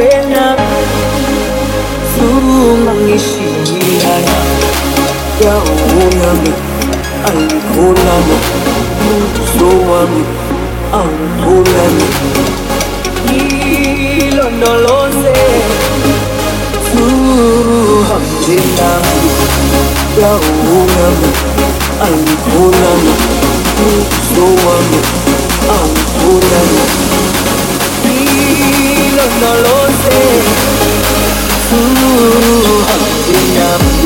uhambe nami tungangishiya Yawunami, alikulami, uso awukulami, ilondoloze, suhambe nami. Yawunami, alikulami, uso awukulami, ilondoloze, suhambe nami.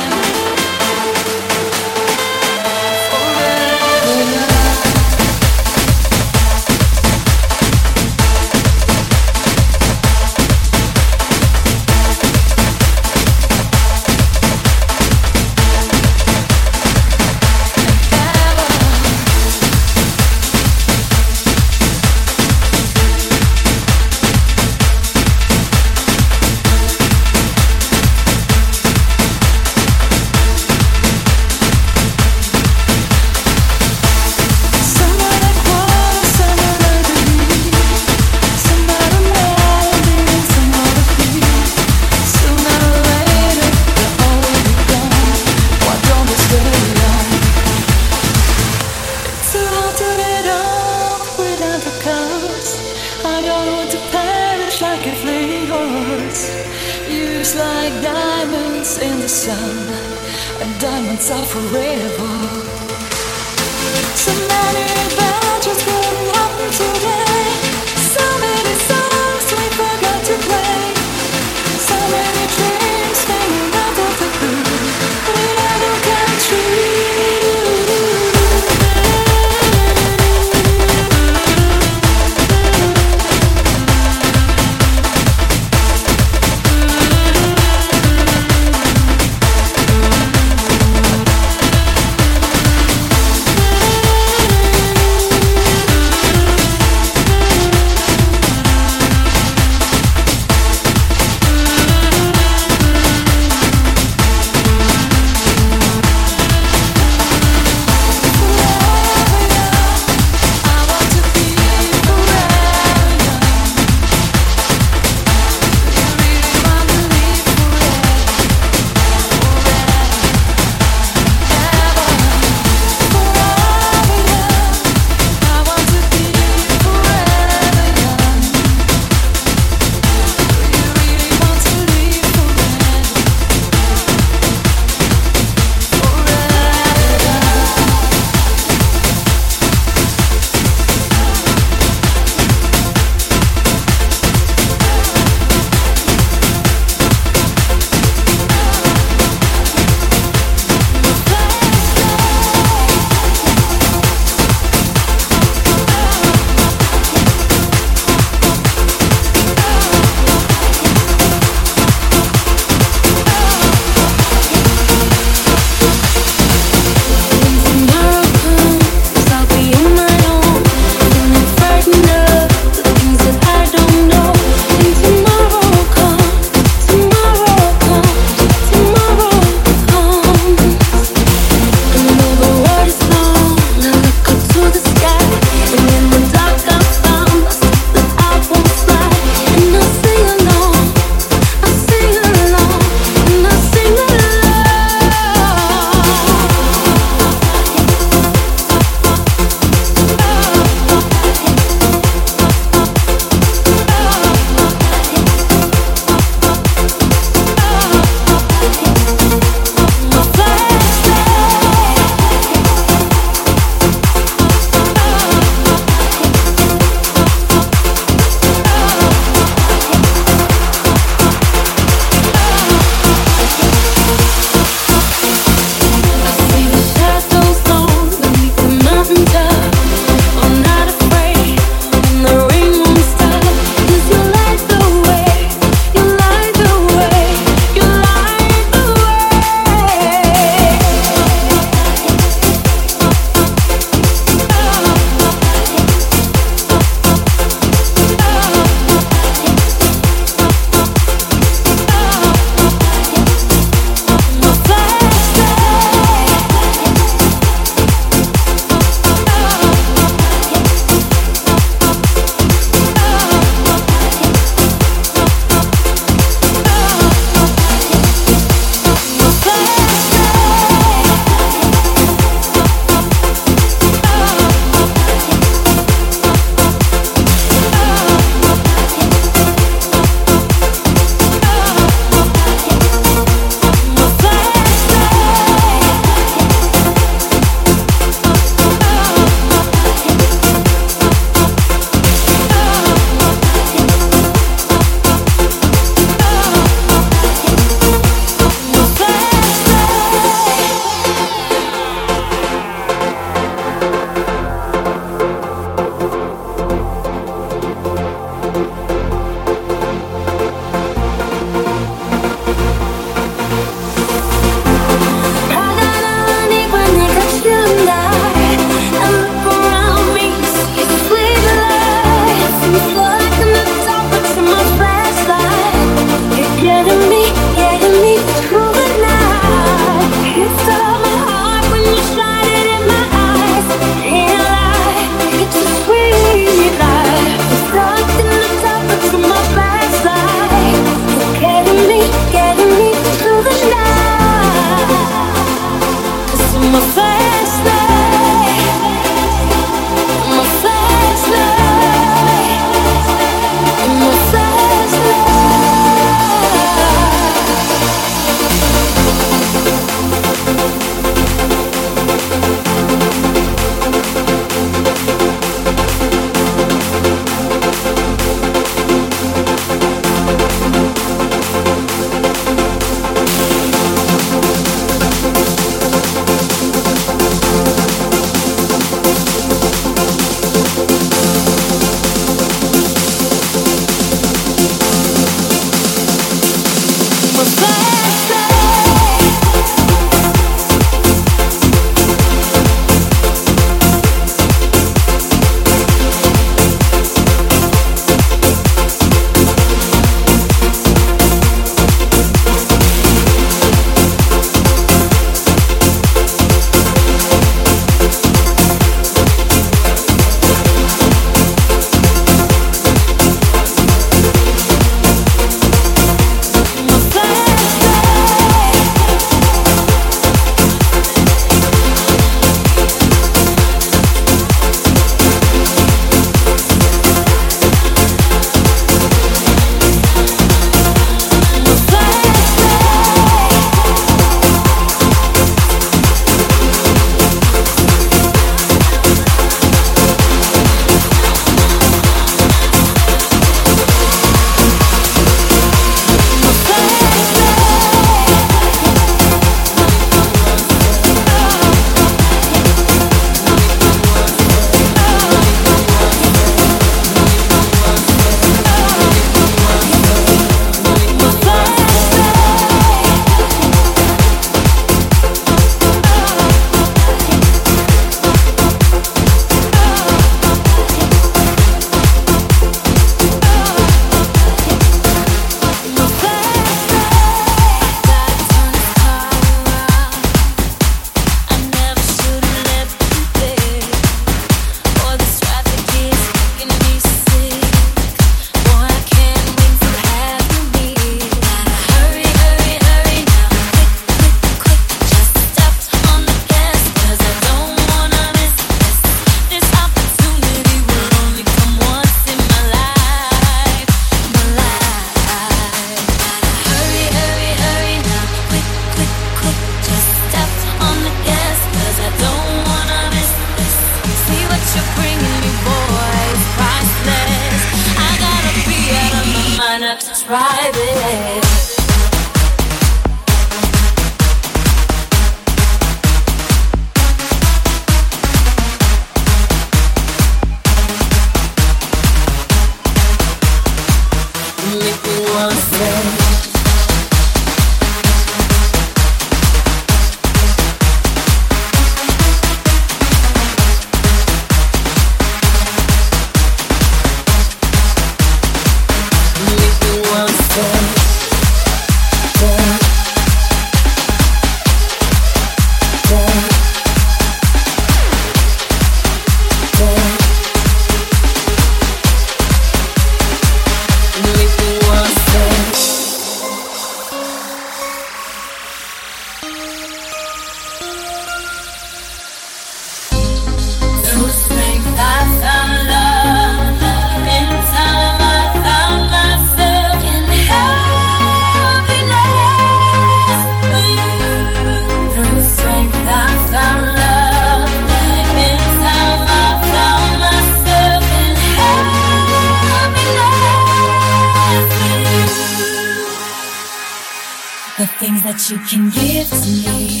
That you can give to me.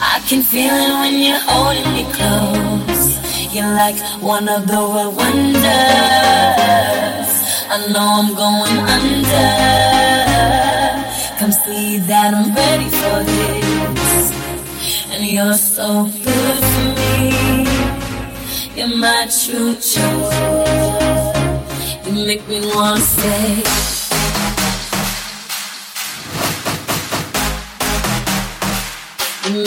I can feel it when you're holding me close. You're like one of the world wonders. I know I'm going under. Come see that I'm ready for this. And you're so good to me. You're my true joy. You make me wanna stay. You make me wanna stay. You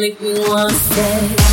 make me wanna stay.